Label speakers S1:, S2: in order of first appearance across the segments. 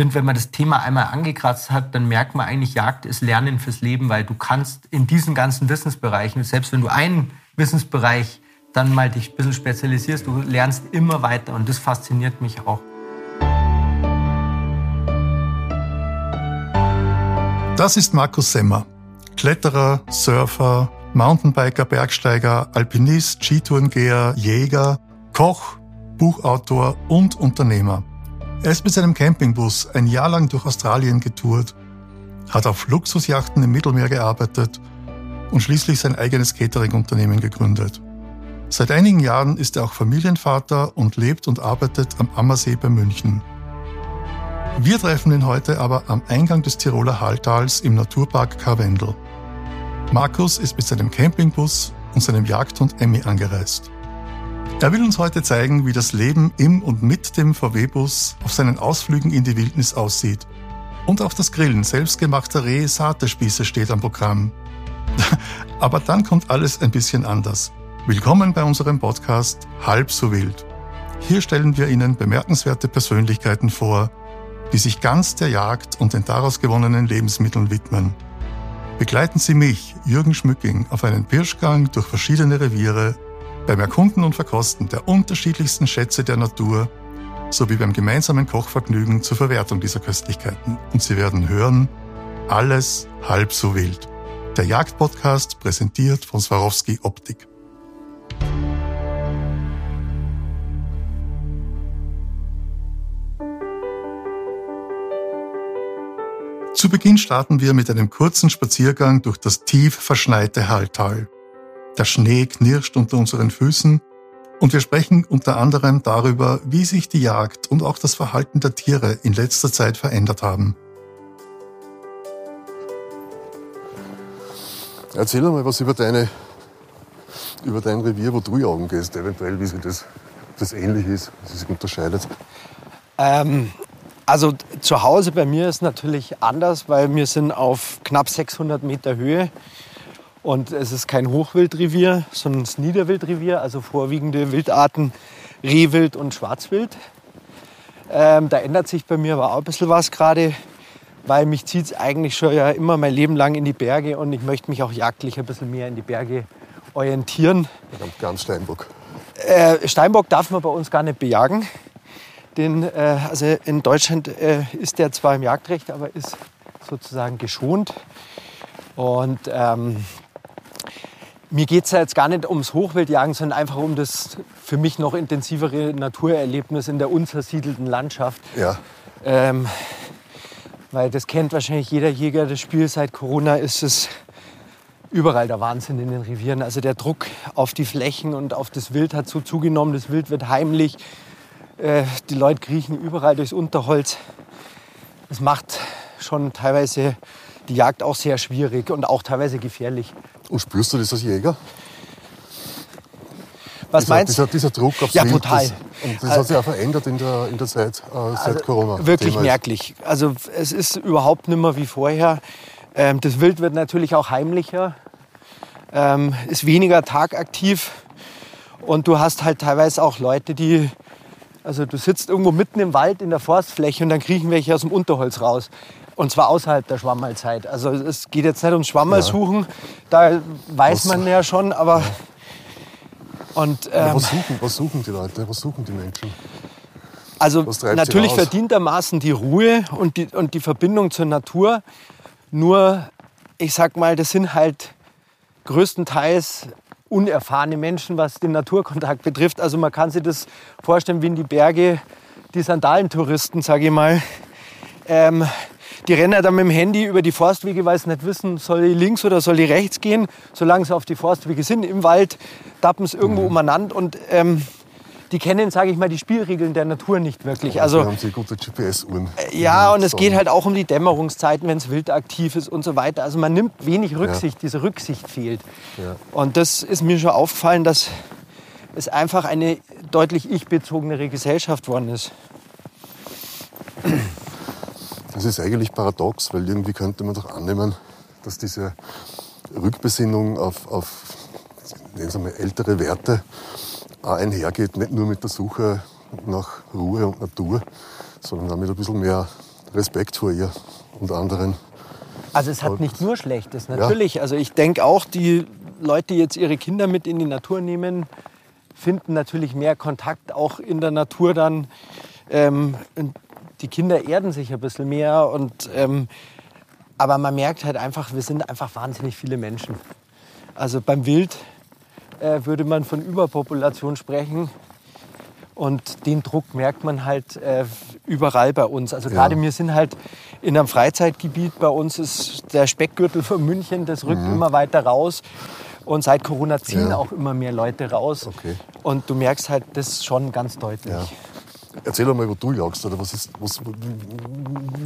S1: finde, wenn man das Thema einmal angekratzt hat, dann merkt man eigentlich, Jagd ist Lernen fürs Leben, weil du kannst in diesen ganzen Wissensbereichen, selbst wenn du einen Wissensbereich dann mal dich ein bisschen spezialisierst, du lernst immer weiter und das fasziniert mich auch.
S2: Das ist Markus Semmer, Kletterer, Surfer, Mountainbiker, Bergsteiger, Alpinist, Skitourengeher, Jäger, Koch, Buchautor und Unternehmer. Er ist mit seinem Campingbus ein Jahr lang durch Australien getourt, hat auf Luxusjachten im Mittelmeer gearbeitet und schließlich sein eigenes Catering-Unternehmen gegründet. Seit einigen Jahren ist er auch Familienvater und lebt und arbeitet am Ammersee bei München. Wir treffen ihn heute aber am Eingang des Tiroler Halltals im Naturpark Karwendel. Markus ist mit seinem Campingbus und seinem Jagdhund Emmy angereist. Er will uns heute zeigen, wie das Leben im und mit dem VW-Bus auf seinen Ausflügen in die Wildnis aussieht. Und auch das Grillen selbstgemachter Reh-Satespieße steht am Programm. Aber dann kommt alles ein bisschen anders. Willkommen bei unserem Podcast Halb so wild. Hier stellen wir Ihnen bemerkenswerte Persönlichkeiten vor, die sich ganz der Jagd und den daraus gewonnenen Lebensmitteln widmen. Begleiten Sie mich, Jürgen Schmücking, auf einen Pirschgang durch verschiedene Reviere, beim Erkunden und Verkosten der unterschiedlichsten Schätze der Natur sowie beim gemeinsamen Kochvergnügen zur Verwertung dieser Köstlichkeiten. Und Sie werden hören, alles halb so wild. Der Jagdpodcast präsentiert von Swarovski Optik. Zu Beginn starten wir mit einem kurzen Spaziergang durch das tief verschneite Halltal. Der Schnee knirscht unter unseren Füßen und wir sprechen unter anderem darüber, wie sich die Jagd und auch das Verhalten der Tiere in letzter Zeit verändert haben.
S3: Erzähl mal was über deine über dein Revier, wo du jagen gehst, eventuell, wie sich das, das ähnlich ist, wie sich unterscheidet.
S1: Ähm, also zu Hause bei mir ist natürlich anders, weil wir sind auf knapp 600 Meter Höhe und es ist kein Hochwildrevier, sondern das Niederwildrevier, also vorwiegende Wildarten Rehwild und Schwarzwild. Ähm, da ändert sich bei mir aber auch ein bisschen was gerade, weil mich zieht es eigentlich schon ja immer mein Leben lang in die Berge und ich möchte mich auch jagdlich ein bisschen mehr in die Berge orientieren.
S3: Ganz Steinbock.
S1: Äh, Steinbock darf man bei uns gar nicht bejagen. Den, äh, also in Deutschland äh, ist der zwar im Jagdrecht, aber ist sozusagen geschont. Und ähm, mir geht es ja jetzt gar nicht ums Hochwildjagen, sondern einfach um das für mich noch intensivere Naturerlebnis in der unzersiedelten Landschaft.
S3: Ja.
S1: Ähm, weil das kennt wahrscheinlich jeder Jäger. Das Spiel seit Corona ist es überall der Wahnsinn in den Revieren. Also der Druck auf die Flächen und auf das Wild hat so zugenommen. Das Wild wird heimlich äh, die Leute kriechen überall durchs Unterholz. Das macht schon teilweise die Jagd auch sehr schwierig und auch teilweise gefährlich.
S3: Und spürst du das als Jäger?
S1: Was
S3: dieser,
S1: meinst
S3: du? Dieser, dieser, Druck aufs
S1: ja,
S3: Wild,
S1: brutal.
S3: Das, und das hat sich auch verändert in der, in der Zeit äh, seit
S1: also,
S3: Corona.
S1: Wirklich merklich. Also es ist überhaupt nicht mehr wie vorher. Ähm, das Wild wird natürlich auch heimlicher, ähm, ist weniger tagaktiv. Und du hast halt teilweise auch Leute, die also du sitzt irgendwo mitten im Wald in der Forstfläche und dann kriechen welche aus dem Unterholz raus. Und zwar außerhalb der Schwammalzeit. Also es geht jetzt nicht ums Schwammersuchen, ja. da weiß man ja schon, aber... Und,
S3: ähm, was, suchen, was suchen die Leute, was suchen die Menschen?
S1: Also natürlich verdientermaßen die Ruhe und die, und die Verbindung zur Natur. Nur, ich sag mal, das sind halt größtenteils unerfahrene Menschen, was den Naturkontakt betrifft. Also man kann sich das vorstellen wie in die Berge die Sandalentouristen, sage ich mal. Ähm, die rennen dann mit dem Handy über die Forstwege, weil sie nicht wissen, soll ich links oder soll ich rechts gehen. Solange sie auf die Forstwege sind, im Wald, tappen sie irgendwo mhm. umeinander. Und ähm, die kennen, sage ich mal, die Spielregeln der Natur nicht wirklich.
S3: Ja, also haben sie gute GPS-Uhren.
S1: Äh, ja, und es geht halt auch um die Dämmerungszeiten, wenn es wild aktiv ist und so weiter. Also man nimmt wenig Rücksicht, ja. diese Rücksicht fehlt. Ja. Und das ist mir schon aufgefallen, dass es einfach eine deutlich ich-bezogenere Gesellschaft worden ist.
S3: Das ist eigentlich paradox, weil irgendwie könnte man doch annehmen, dass diese Rückbesinnung auf, auf nennen Sie mal, ältere Werte einhergeht, nicht nur mit der Suche nach Ruhe und Natur, sondern auch mit ein bisschen mehr Respekt vor ihr und anderen.
S1: Also es hat nicht nur Schlechtes, natürlich. Ja. Also ich denke auch, die Leute, die jetzt ihre Kinder mit in die Natur nehmen, finden natürlich mehr Kontakt auch in der Natur dann. Ähm, die Kinder erden sich ein bisschen mehr. Und, ähm, aber man merkt halt einfach, wir sind einfach wahnsinnig viele Menschen. Also beim Wild äh, würde man von Überpopulation sprechen. Und den Druck merkt man halt äh, überall bei uns. Also gerade ja. wir sind halt in einem Freizeitgebiet. Bei uns ist der Speckgürtel von München, das rückt mhm. immer weiter raus. Und seit Corona ziehen ja. auch immer mehr Leute raus. Okay. Und du merkst halt das schon ganz deutlich. Ja.
S3: Erzähl doch mal, wo du jagst. Oder was ist, was,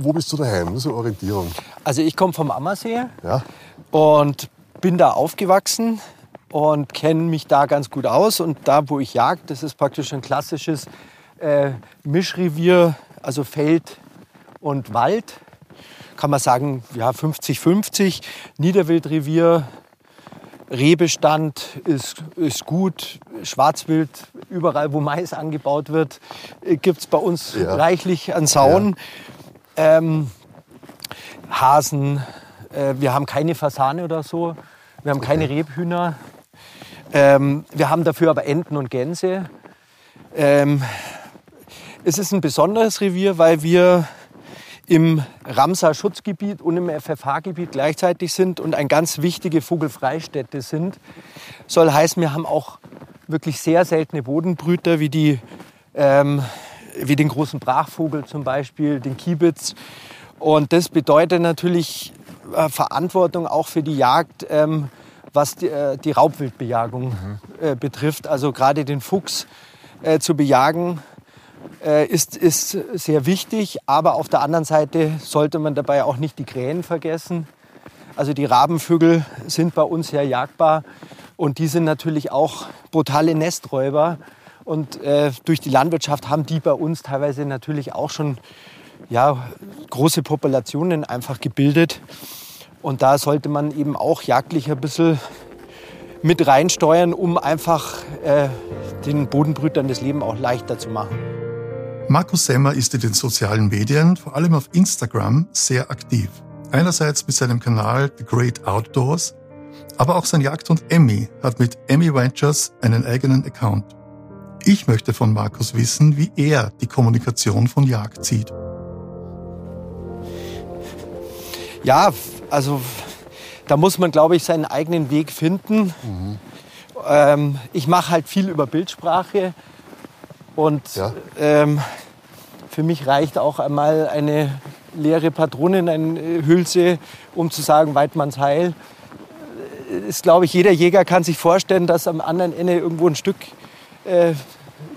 S3: wo bist du daheim? Eine Orientierung.
S1: Also ich komme vom Ammersee ja. und bin da aufgewachsen und kenne mich da ganz gut aus. Und da, wo ich jag, das ist praktisch ein klassisches äh, Mischrevier, also Feld und Wald. Kann man sagen, ja, 50-50. Niederwildrevier, Rehbestand ist, ist gut. Schwarzwild, überall, wo Mais angebaut wird, äh, gibt es bei uns ja. reichlich an Sauen. Ja. Ähm, Hasen, äh, wir haben keine Fasane oder so. Wir haben keine Rebhühner. Ähm, wir haben dafür aber Enten und Gänse. Ähm, es ist ein besonderes Revier, weil wir im Ramsar-Schutzgebiet und im FFH-Gebiet gleichzeitig sind und eine ganz wichtige Vogelfreistätte sind. Soll heißen, wir haben auch wirklich sehr seltene Bodenbrüter wie, die, ähm, wie den großen Brachvogel zum Beispiel, den Kiebitz. Und das bedeutet natürlich äh, Verantwortung auch für die Jagd. Ähm, was die, äh, die Raubwildbejagung mhm. äh, betrifft. Also gerade den Fuchs äh, zu bejagen ist, ist sehr wichtig. Aber auf der anderen Seite sollte man dabei auch nicht die Krähen vergessen. Also die Rabenvögel sind bei uns sehr jagbar und die sind natürlich auch brutale Nesträuber. Und äh, durch die Landwirtschaft haben die bei uns teilweise natürlich auch schon ja, große Populationen einfach gebildet. Und da sollte man eben auch jagdlich ein bisschen mit reinsteuern, um einfach äh, den Bodenbrütern das Leben auch leichter zu machen.
S2: Markus Semmer ist in den sozialen Medien, vor allem auf Instagram, sehr aktiv. Einerseits mit seinem Kanal The Great Outdoors, aber auch sein Jagdhund Emmy hat mit Emmy Ventures einen eigenen Account. Ich möchte von Markus wissen, wie er die Kommunikation von Jagd sieht.
S1: Ja, also da muss man, glaube ich, seinen eigenen Weg finden. Mhm. Ähm, ich mache halt viel über Bildsprache und ja. ähm, für mich reicht auch einmal eine leere Patronenhülse, um zu sagen, Weidmanns Heil. Ist, glaube ich, jeder Jäger kann sich vorstellen, dass am anderen Ende irgendwo ein Stück äh,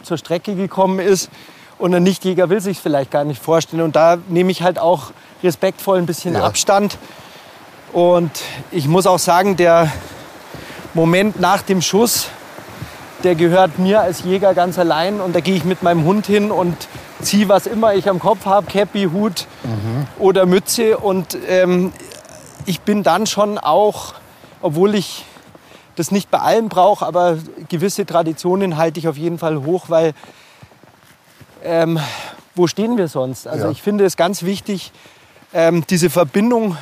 S1: zur Strecke gekommen ist. Und ein Nichtjäger will sich vielleicht gar nicht vorstellen. Und da nehme ich halt auch respektvoll ein bisschen ja. Abstand und ich muss auch sagen, der Moment nach dem Schuss, der gehört mir als Jäger ganz allein. Und da gehe ich mit meinem Hund hin und ziehe, was immer ich am Kopf habe, Cappy, Hut mhm. oder Mütze. Und ähm, ich bin dann schon auch, obwohl ich das nicht bei allen brauche, aber gewisse Traditionen halte ich auf jeden Fall hoch, weil ähm, wo stehen wir sonst? Also ja. ich finde es ganz wichtig, ähm, diese Verbindung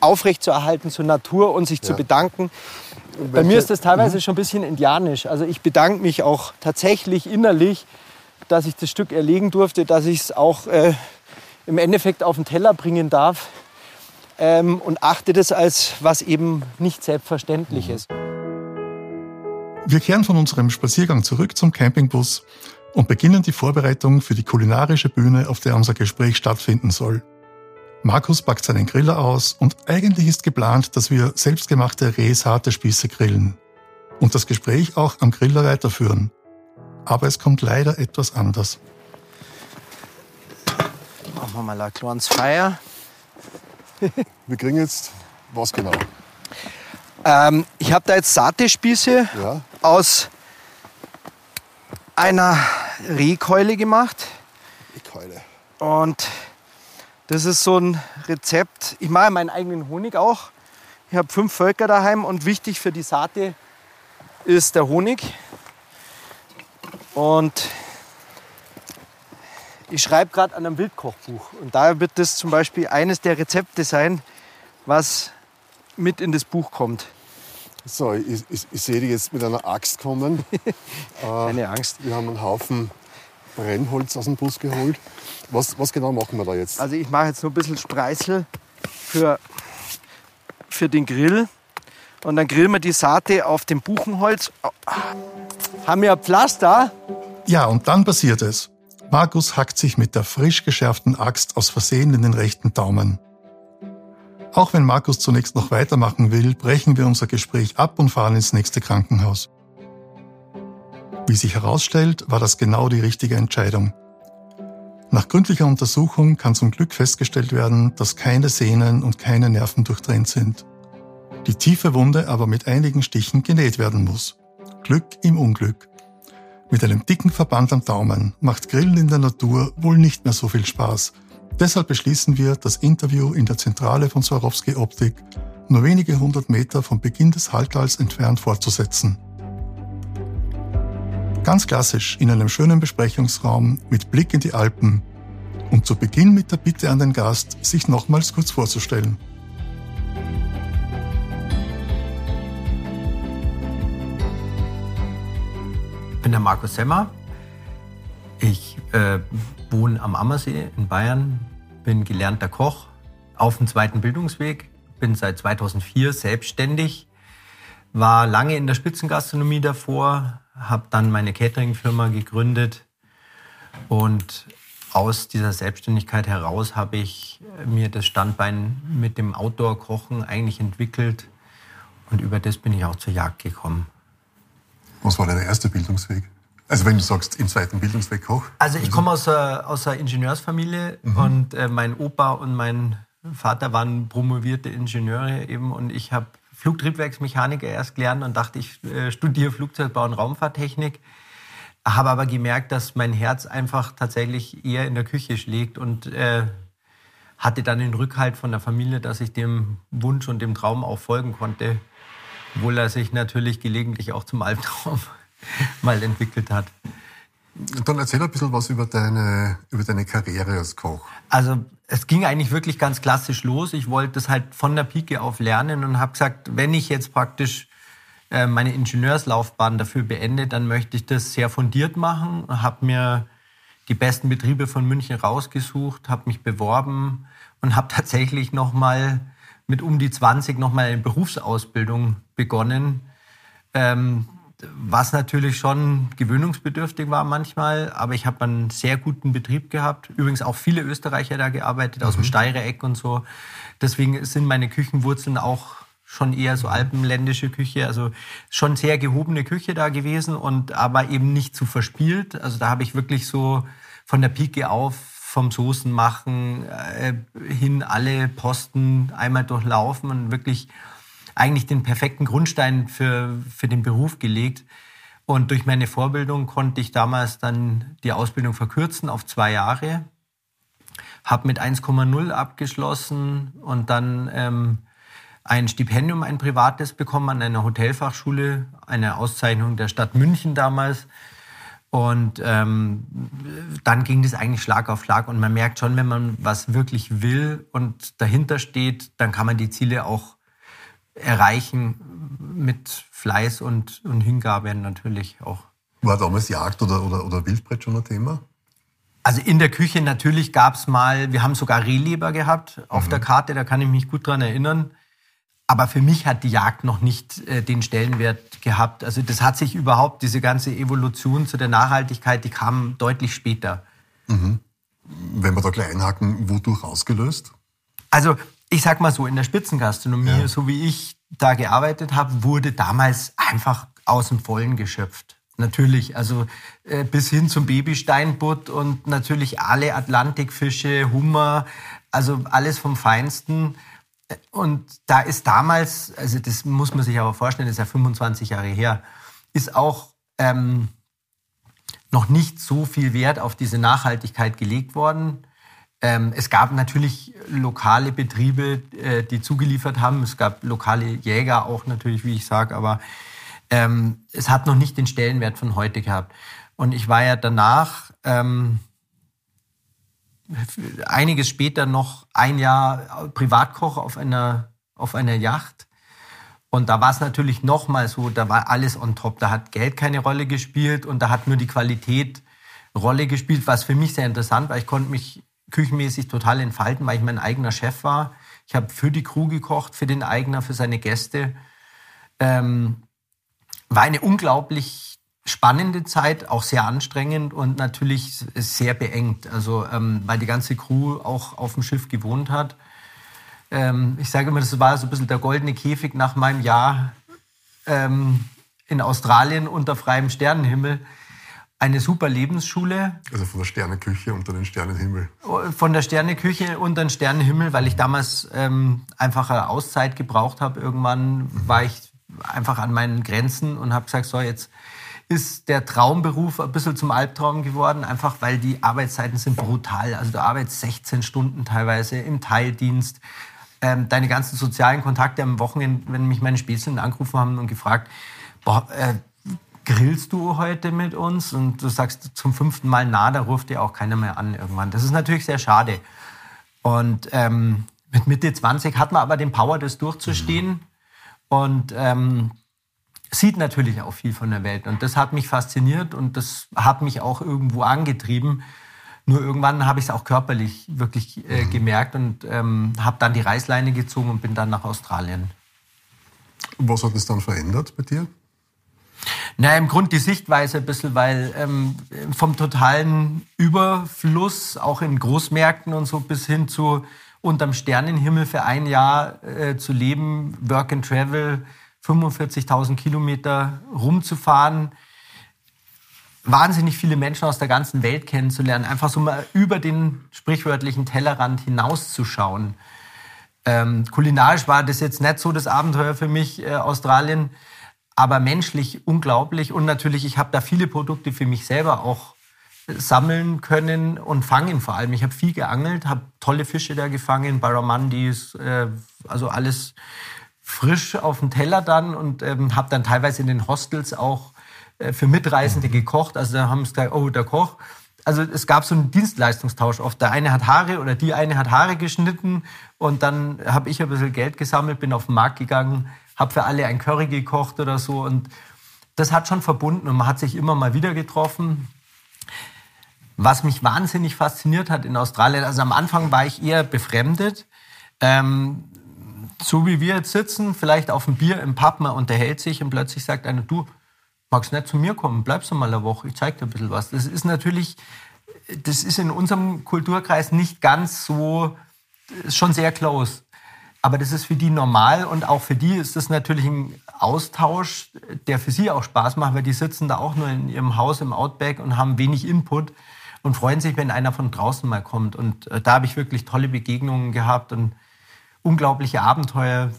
S1: aufrechtzuerhalten zur Natur und sich ja. zu bedanken. Bei mir ist das teilweise mhm. schon ein bisschen indianisch. Also ich bedanke mich auch tatsächlich innerlich, dass ich das Stück erlegen durfte, dass ich es auch äh, im Endeffekt auf den Teller bringen darf ähm, und achte das als was eben nicht selbstverständlich ist.
S2: Wir kehren von unserem Spaziergang zurück zum Campingbus und beginnen die Vorbereitung für die kulinarische Bühne, auf der unser Gespräch stattfinden soll. Markus packt seinen Griller aus und eigentlich ist geplant, dass wir selbstgemachte rehsharte Spieße grillen und das Gespräch auch am Griller weiterführen. Aber es kommt leider etwas anders.
S1: Machen wir mal ein kleines Feier.
S3: wir kriegen jetzt was genau?
S1: Ähm, ich habe da jetzt Satespieße ja. aus einer Rehkeule gemacht.
S3: Rehkeule.
S1: Und das ist so ein Rezept. Ich mache meinen eigenen Honig auch. Ich habe fünf Völker daheim und wichtig für die Saate ist der Honig. Und
S4: Ich schreibe gerade an einem Wildkochbuch und da wird das zum Beispiel eines der Rezepte sein, was mit in das Buch kommt.
S3: So, ich, ich, ich sehe dich jetzt mit einer Axt kommen.
S4: Keine äh, Angst.
S3: Wir haben einen Haufen Brennholz aus dem Bus geholt. Was, was genau machen wir da jetzt?
S4: Also ich mache jetzt nur ein bisschen Spreißel für, für den Grill. Und dann grillen wir die Saate auf dem Buchenholz. Haben wir ein Pflaster?
S2: Ja, und dann passiert es. Markus hackt sich mit der frisch geschärften Axt aus Versehen in den rechten Daumen. Auch wenn Markus zunächst noch weitermachen will, brechen wir unser Gespräch ab und fahren ins nächste Krankenhaus. Wie sich herausstellt, war das genau die richtige Entscheidung. Nach gründlicher Untersuchung kann zum Glück festgestellt werden, dass keine Sehnen und keine Nerven durchtrennt sind. Die tiefe Wunde aber mit einigen Stichen genäht werden muss. Glück im Unglück. Mit einem dicken Verband am Daumen macht Grillen in der Natur wohl nicht mehr so viel Spaß – Deshalb beschließen wir, das Interview in der Zentrale von Swarovski Optik nur wenige hundert Meter vom Beginn des Halltals entfernt fortzusetzen. Ganz klassisch in einem schönen Besprechungsraum mit Blick in die Alpen und zu Beginn mit der Bitte an den Gast, sich nochmals kurz vorzustellen.
S1: Ich bin der Markus Semmer. Ich äh, wohne am Ammersee in Bayern, bin gelernter Koch auf dem zweiten Bildungsweg, bin seit 2004 selbstständig, war lange in der Spitzengastronomie davor, habe dann meine Cateringfirma gegründet und aus dieser Selbstständigkeit heraus habe ich mir das Standbein mit dem Outdoor-Kochen eigentlich entwickelt und über das bin ich auch zur Jagd gekommen.
S3: Was war dein erster Bildungsweg? Also wenn du sagst, im zweiten Bildungsweg Koch?
S1: Also ich komme aus einer, aus einer Ingenieursfamilie mhm. und äh, mein Opa und mein Vater waren promovierte Ingenieure eben und ich habe Flugtriebwerksmechaniker erst gelernt und dachte, ich äh, studiere Flugzeugbau und Raumfahrttechnik. Habe aber gemerkt, dass mein Herz einfach tatsächlich eher in der Küche schlägt und äh, hatte dann den Rückhalt von der Familie, dass ich dem Wunsch und dem Traum auch folgen konnte, obwohl er sich natürlich gelegentlich auch zum Albtraum mal entwickelt hat.
S3: Dann erzähl ein bisschen was über deine, über deine Karriere als Koch.
S1: Also es ging eigentlich wirklich ganz klassisch los. Ich wollte das halt von der Pike auf lernen und habe gesagt, wenn ich jetzt praktisch äh, meine Ingenieurslaufbahn dafür beende, dann möchte ich das sehr fundiert machen. Habe mir die besten Betriebe von München rausgesucht, habe mich beworben und habe tatsächlich noch mal mit um die 20 noch mal eine Berufsausbildung begonnen. Ähm, was natürlich schon gewöhnungsbedürftig war manchmal, aber ich habe einen sehr guten Betrieb gehabt. Übrigens auch viele Österreicher da gearbeitet, aus dem mhm. Steirer Eck und so. Deswegen sind meine Küchenwurzeln auch schon eher so alpenländische Küche, also schon sehr gehobene Küche da gewesen und aber eben nicht zu verspielt. Also da habe ich wirklich so von der Pike auf vom Soßen machen äh, hin alle Posten einmal durchlaufen und wirklich eigentlich den perfekten Grundstein für, für den Beruf gelegt. Und durch meine Vorbildung konnte ich damals dann die Ausbildung verkürzen auf zwei Jahre. Habe mit 1,0 abgeschlossen und dann ähm, ein Stipendium, ein privates bekommen an einer Hotelfachschule, eine Auszeichnung der Stadt München damals. Und ähm, dann ging das eigentlich Schlag auf Schlag. Und man merkt schon, wenn man was wirklich will und dahinter steht, dann kann man die Ziele auch erreichen mit Fleiß und, und Hingabe natürlich auch.
S3: War damals Jagd oder, oder, oder Wildbrett schon ein Thema?
S1: Also in der Küche natürlich gab es mal, wir haben sogar Rehleber gehabt auf mhm. der Karte, da kann ich mich gut dran erinnern. Aber für mich hat die Jagd noch nicht äh, den Stellenwert gehabt. Also das hat sich überhaupt, diese ganze Evolution zu der Nachhaltigkeit, die kam deutlich später.
S3: Mhm. Wenn wir da gleich einhaken, wodurch ausgelöst?
S1: Also ich sag mal so, in der Spitzengastronomie, ja. so wie ich da gearbeitet habe, wurde damals einfach aus dem Vollen geschöpft. Natürlich, also äh, bis hin zum Babysteinbutt und natürlich alle Atlantikfische, Hummer, also alles vom Feinsten. Und da ist damals, also das muss man sich aber vorstellen, das ist ja 25 Jahre her, ist auch ähm, noch nicht so viel Wert auf diese Nachhaltigkeit gelegt worden. Ähm, es gab natürlich lokale Betriebe, äh, die zugeliefert haben. Es gab lokale Jäger auch natürlich, wie ich sage, aber ähm, es hat noch nicht den Stellenwert von heute gehabt. Und ich war ja danach ähm, einiges später noch ein Jahr Privatkoch auf einer, auf einer Yacht. Und da war es natürlich nochmal so, da war alles on top. Da hat Geld keine Rolle gespielt und da hat nur die Qualität Rolle gespielt, was für mich sehr interessant war. Ich konnte mich küchenmäßig total entfalten, weil ich mein eigener Chef war. Ich habe für die Crew gekocht, für den Eigner, für seine Gäste. Ähm, war eine unglaublich spannende Zeit, auch sehr anstrengend und natürlich sehr beengt. Also ähm, weil die ganze Crew auch auf dem Schiff gewohnt hat. Ähm, ich sage immer, das war so ein bisschen der goldene Käfig nach meinem Jahr ähm, in Australien unter freiem Sternenhimmel eine super Lebensschule.
S3: Also von der Sterneküche unter den Sternenhimmel.
S1: Von der Sterneküche unter den Sternenhimmel, weil ich damals ähm, einfach eine Auszeit gebraucht habe. Irgendwann mhm. war ich einfach an meinen Grenzen und habe gesagt, so jetzt ist der Traumberuf ein bisschen zum Albtraum geworden, einfach weil die Arbeitszeiten sind brutal. Also du arbeitest 16 Stunden teilweise im Teildienst. Ähm, deine ganzen sozialen Kontakte am Wochenende, wenn mich meine Spätzchen angerufen haben und gefragt, boah, äh, grillst du heute mit uns? Und du sagst zum fünften Mal na, da ruft dir auch keiner mehr an irgendwann. Das ist natürlich sehr schade. Und ähm, mit Mitte 20 hat man aber den Power, das durchzustehen. Mhm. Und ähm, sieht natürlich auch viel von der Welt. Und das hat mich fasziniert und das hat mich auch irgendwo angetrieben. Nur irgendwann habe ich es auch körperlich wirklich äh, mhm. gemerkt und ähm, habe dann die Reißleine gezogen und bin dann nach Australien.
S3: Was hat es dann verändert bei dir?
S1: Na, im Grund die Sichtweise ein bisschen, weil ähm, vom totalen Überfluss, auch in Großmärkten und so, bis hin zu unterm Sternenhimmel für ein Jahr äh, zu leben, Work and Travel, 45.000 Kilometer rumzufahren, wahnsinnig viele Menschen aus der ganzen Welt kennenzulernen, einfach so mal über den sprichwörtlichen Tellerrand hinauszuschauen. Ähm, kulinarisch war das jetzt nicht so das Abenteuer für mich, äh, Australien aber menschlich unglaublich. Und natürlich, ich habe da viele Produkte für mich selber auch sammeln können und fangen vor allem. Ich habe viel geangelt, habe tolle Fische da gefangen, Barramandis, äh, also alles frisch auf dem Teller dann und ähm, habe dann teilweise in den Hostels auch äh, für Mitreisende gekocht. Also da haben es gesagt, oh, der Koch. Also es gab so einen Dienstleistungstausch oft. Der eine hat Haare oder die eine hat Haare geschnitten und dann habe ich ein bisschen Geld gesammelt, bin auf den Markt gegangen, habe für alle ein Curry gekocht oder so. Und das hat schon verbunden und man hat sich immer mal wieder getroffen. Was mich wahnsinnig fasziniert hat in Australien, also am Anfang war ich eher befremdet. Ähm, so wie wir jetzt sitzen, vielleicht auf dem Bier im Pub, man unterhält sich und plötzlich sagt einer, du magst nicht zu mir kommen, bleibst du mal eine Woche, ich zeig dir ein bisschen was. Das ist natürlich, das ist in unserem Kulturkreis nicht ganz so, ist schon sehr close. Aber das ist für die normal und auch für die ist das natürlich ein Austausch, der für sie auch Spaß macht, weil die sitzen da auch nur in ihrem Haus im Outback und haben wenig Input und freuen sich, wenn einer von draußen mal kommt. Und äh, da habe ich wirklich tolle Begegnungen gehabt und unglaubliche Abenteuer,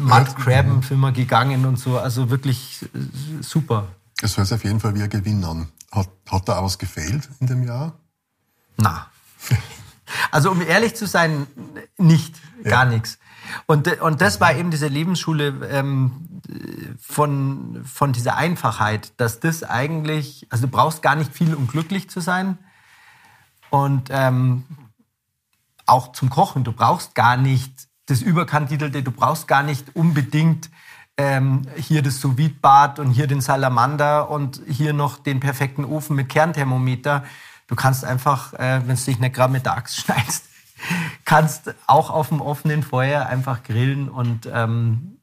S1: Mudcrabben sind wir gegangen und so. Also wirklich äh, super.
S3: Es hört sich auf jeden Fall wie ein Gewinn an. Hat, hat da was gefehlt in dem Jahr?
S1: Na. Also um ehrlich zu sein, nicht, gar ja. nichts. Und, und das war eben diese Lebensschule ähm, von, von dieser Einfachheit, dass das eigentlich, also du brauchst gar nicht viel, um glücklich zu sein. Und ähm, auch zum Kochen, du brauchst gar nicht das Überkandidelte, du brauchst gar nicht unbedingt ähm, hier das sous bad und hier den Salamander und hier noch den perfekten Ofen mit Kernthermometer. Du kannst einfach, äh, wenn du dich nicht gerade mit der Axt schneidest, kannst auch auf dem offenen Feuer einfach grillen und ähm,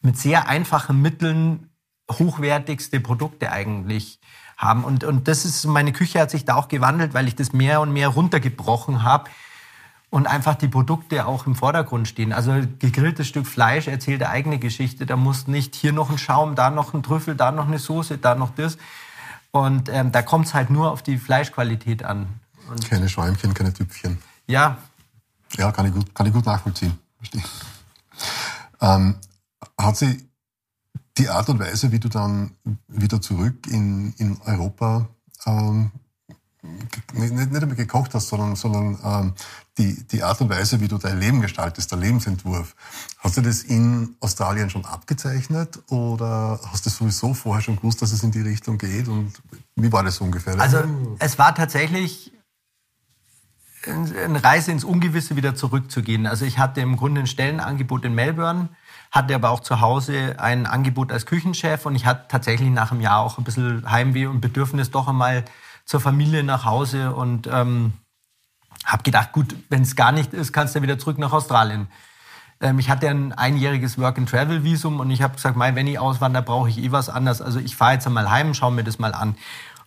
S1: mit sehr einfachen Mitteln hochwertigste Produkte eigentlich haben. Und, und das ist, meine Küche hat sich da auch gewandelt, weil ich das mehr und mehr runtergebrochen habe und einfach die Produkte auch im Vordergrund stehen. Also gegrilltes Stück Fleisch erzählt eine eigene Geschichte. Da muss nicht hier noch ein Schaum, da noch ein Trüffel, da noch eine Soße, da noch das. Und ähm, da kommt es halt nur auf die Fleischqualität an. Und
S3: keine Schweinchen, keine Tüpfchen.
S1: Ja.
S3: Ja, kann ich gut, kann ich gut nachvollziehen. Verstehe. Ähm, hat sie die Art und Weise, wie du dann wieder zurück in, in Europa ähm, nicht, nicht einmal gekocht hast, sondern, sondern ähm, die, die Art und Weise, wie du dein Leben gestaltest, der Lebensentwurf, hast du das in Australien schon abgezeichnet oder hast du sowieso vorher schon gewusst, dass es in die Richtung geht? Und wie war das ungefähr?
S1: Also es war tatsächlich eine Reise ins Ungewisse wieder zurückzugehen. Also ich hatte im Grunde ein Stellenangebot in Melbourne, hatte aber auch zu Hause ein Angebot als Küchenchef und ich hatte tatsächlich nach einem Jahr auch ein bisschen Heimweh und Bedürfnis doch einmal zur Familie nach Hause und ähm, habe gedacht, gut, wenn es gar nicht ist, kannst du wieder zurück nach Australien. Ähm, ich hatte ein einjähriges Work-and-Travel-Visum und ich habe gesagt, mein, wenn ich auswandere, brauche ich eh was anderes. Also ich fahre jetzt einmal heim, schaue mir das mal an.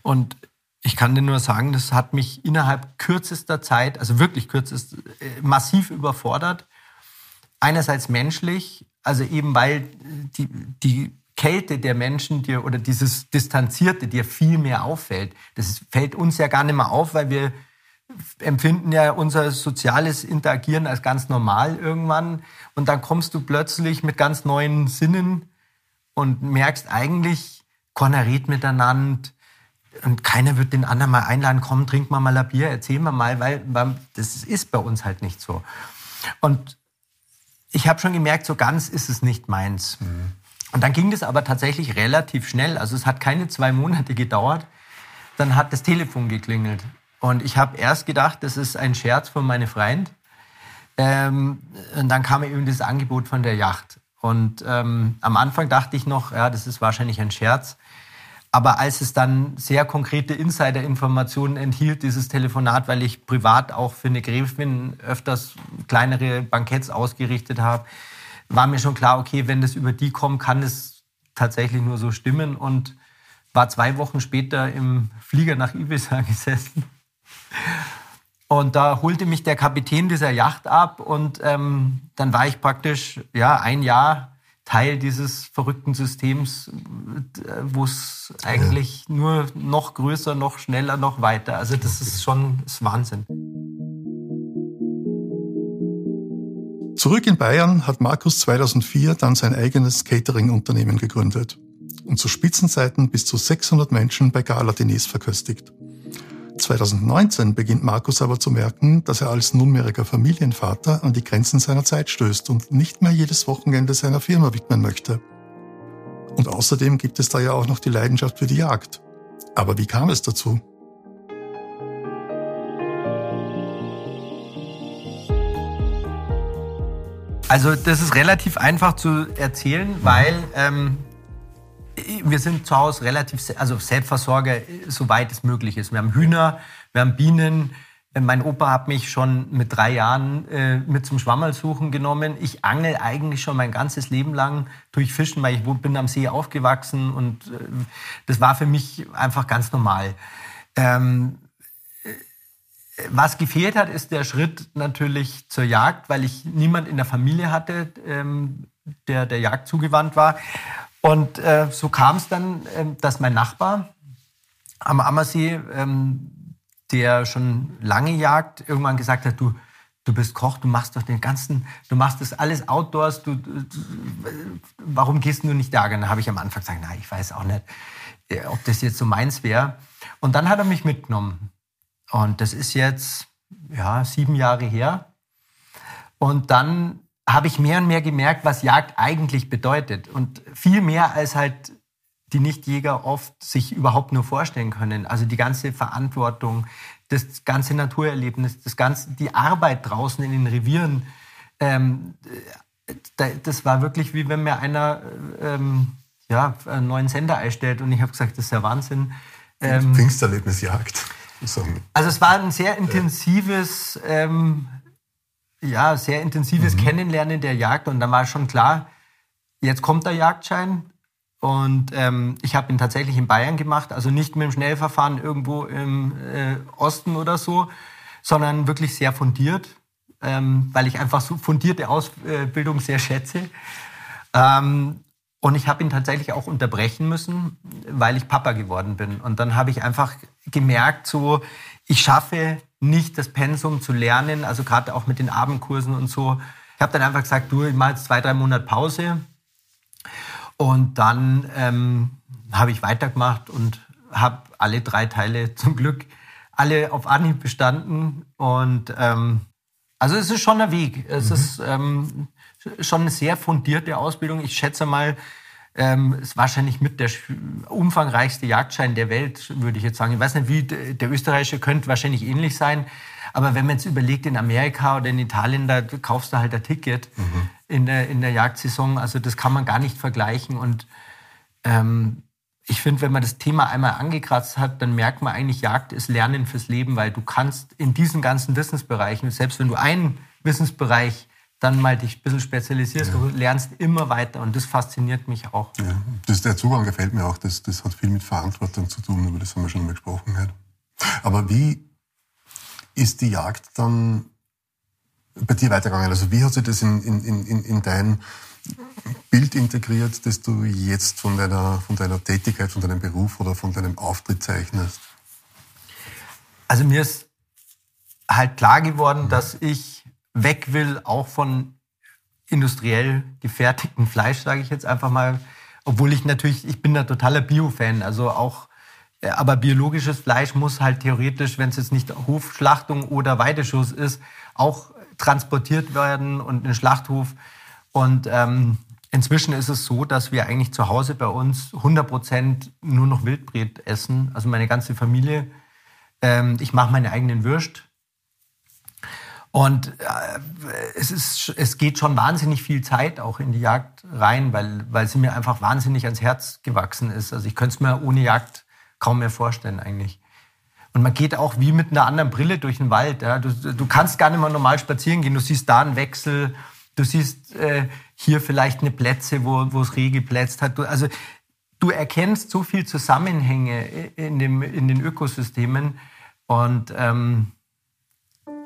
S1: Und ich kann dir nur sagen, das hat mich innerhalb kürzester Zeit, also wirklich kürzest, äh, massiv überfordert. Einerseits menschlich, also eben weil die, die Kälte der Menschen dir oder dieses Distanzierte dir viel mehr auffällt. Das fällt uns ja gar nicht mehr auf, weil wir empfinden ja unser soziales Interagieren als ganz normal irgendwann. Und dann kommst du plötzlich mit ganz neuen Sinnen und merkst eigentlich, keiner redet miteinander und keiner wird den anderen mal einladen, komm, trink mal mal ein Bier, erzähl mal mal, weil, weil das ist bei uns halt nicht so. Und ich habe schon gemerkt, so ganz ist es nicht meins. Mhm. Und dann ging das aber tatsächlich relativ schnell. Also es hat keine zwei Monate gedauert. Dann hat das Telefon geklingelt. Und ich habe erst gedacht, das ist ein Scherz von meinem Freund. Ähm, und dann kam eben das Angebot von der Yacht. Und ähm, am Anfang dachte ich noch, ja, das ist wahrscheinlich ein Scherz. Aber als es dann sehr konkrete Insider-Informationen enthielt, dieses Telefonat, weil ich privat auch für eine Gräfin öfters kleinere Banketts ausgerichtet habe, war mir schon klar, okay, wenn das über die kommt, kann es tatsächlich nur so stimmen. Und war zwei Wochen später im Flieger nach Ibiza gesessen und da holte mich der Kapitän dieser Yacht ab und ähm, dann war ich praktisch ja ein Jahr Teil dieses verrückten Systems, wo es eigentlich ja. nur noch größer, noch schneller, noch weiter. Also das ist schon das Wahnsinn.
S2: Zurück in Bayern hat Markus 2004 dann sein eigenes Catering-Unternehmen gegründet und zu Spitzenzeiten bis zu 600 Menschen bei Gala-Diners verköstigt. 2019 beginnt Markus aber zu merken, dass er als nunmehriger Familienvater an die Grenzen seiner Zeit stößt und nicht mehr jedes Wochenende seiner Firma widmen möchte. Und außerdem gibt es da ja auch noch die Leidenschaft für die Jagd. Aber wie kam es dazu?
S1: Also das ist relativ einfach zu erzählen, weil ähm, wir sind zu Hause relativ, also Selbstversorger, soweit es möglich ist. Wir haben Hühner, wir haben Bienen. Mein Opa hat mich schon mit drei Jahren äh, mit zum Schwammersuchen genommen. Ich angel eigentlich schon mein ganzes Leben lang durch Fischen, weil ich bin am See aufgewachsen und äh, das war für mich einfach ganz normal. Ähm, äh, was gefehlt hat, ist der Schritt natürlich zur Jagd, weil ich niemand in der Familie hatte, ähm, der der Jagd zugewandt war. Und äh, so kam es dann, äh, dass mein Nachbar am Ammersee, ähm, der schon lange jagt, irgendwann gesagt hat, du, du bist Koch, du machst doch den ganzen, du machst das alles outdoors, du, du warum gehst du nicht da? Dann habe ich am Anfang gesagt, na, ich weiß auch nicht, äh, ob das jetzt so meins wäre. Und dann hat er mich mitgenommen. Und das ist jetzt, ja, sieben Jahre her. Und dann habe ich mehr und mehr gemerkt, was Jagd eigentlich bedeutet. Und viel mehr als halt die Nichtjäger oft sich überhaupt nur vorstellen können. Also die ganze Verantwortung, das ganze Naturerlebnis, das ganze, die Arbeit draußen in den Revieren. Ähm, das war wirklich wie wenn mir einer ähm, ja, einen neuen Sender einstellt und ich habe gesagt, das ist ja Wahnsinn.
S3: Ähm, Pfingsterlebnis Jagd.
S1: Also es war ein sehr intensives ähm, ja, sehr intensives mhm. Kennenlernen der Jagd und dann war schon klar, jetzt kommt der Jagdschein und ähm, ich habe ihn tatsächlich in Bayern gemacht, also nicht mit dem Schnellverfahren irgendwo im äh, Osten oder so, sondern wirklich sehr fundiert, ähm, weil ich einfach so fundierte Ausbildung sehr schätze. Ähm, und ich habe ihn tatsächlich auch unterbrechen müssen, weil ich Papa geworden bin. Und dann habe ich einfach gemerkt, so ich schaffe nicht das Pensum zu lernen, also gerade auch mit den Abendkursen und so. Ich habe dann einfach gesagt, du, ich mache jetzt zwei, drei Monate Pause. Und dann ähm, habe ich weitergemacht und habe alle drei Teile zum Glück alle auf Anhieb bestanden. Und ähm, also es ist schon ein Weg. Es mhm. ist ähm, schon eine sehr fundierte Ausbildung. Ich schätze mal, ähm, ist wahrscheinlich mit der umfangreichste Jagdschein der Welt, würde ich jetzt sagen. Ich weiß nicht, wie der österreichische könnte wahrscheinlich ähnlich sein. Aber wenn man jetzt überlegt, in Amerika oder in Italien, da kaufst du halt ein Ticket mhm. in, der, in der Jagdsaison. Also das kann man gar nicht vergleichen. Und ähm, ich finde, wenn man das Thema einmal angekratzt hat, dann merkt man eigentlich, Jagd ist Lernen fürs Leben, weil du kannst in diesen ganzen Wissensbereichen, selbst wenn du einen Wissensbereich dann mal dich ein bisschen spezialisierst, ja. du lernst immer weiter und das fasziniert mich auch.
S3: Ja, das, der Zugang gefällt mir auch, das, das hat viel mit Verantwortung zu tun, über das haben wir schon mal gesprochen. Aber wie ist die Jagd dann bei dir weitergegangen? Also wie hat sich das in, in, in, in dein Bild integriert, das du jetzt von deiner, von deiner Tätigkeit, von deinem Beruf oder von deinem Auftritt zeichnest?
S1: Also mir ist halt klar geworden, mhm. dass ich weg will, auch von industriell gefertigtem Fleisch, sage ich jetzt einfach mal. Obwohl ich natürlich, ich bin da totaler Bio-Fan, also auch, äh, aber biologisches Fleisch muss halt theoretisch, wenn es jetzt nicht Hofschlachtung oder Weideschuss ist, auch transportiert werden und in Schlachthof. Und ähm, inzwischen ist es so, dass wir eigentlich zu Hause bei uns 100 Prozent nur noch Wildbret essen, also meine ganze Familie. Ähm, ich mache meine eigenen Würst und äh, es, ist, es geht schon wahnsinnig viel Zeit auch in die Jagd rein, weil, weil sie mir einfach wahnsinnig ans Herz gewachsen ist. Also ich könnte es mir ohne Jagd kaum mehr vorstellen eigentlich. Und man geht auch wie mit einer anderen Brille durch den Wald. Ja. Du, du kannst gar nicht mehr normal spazieren gehen. Du siehst da einen Wechsel, du siehst äh, hier vielleicht eine Plätze, wo, wo es Reh geplätzt hat. Du, also du erkennst so viel Zusammenhänge in, dem, in den Ökosystemen. Und ähm,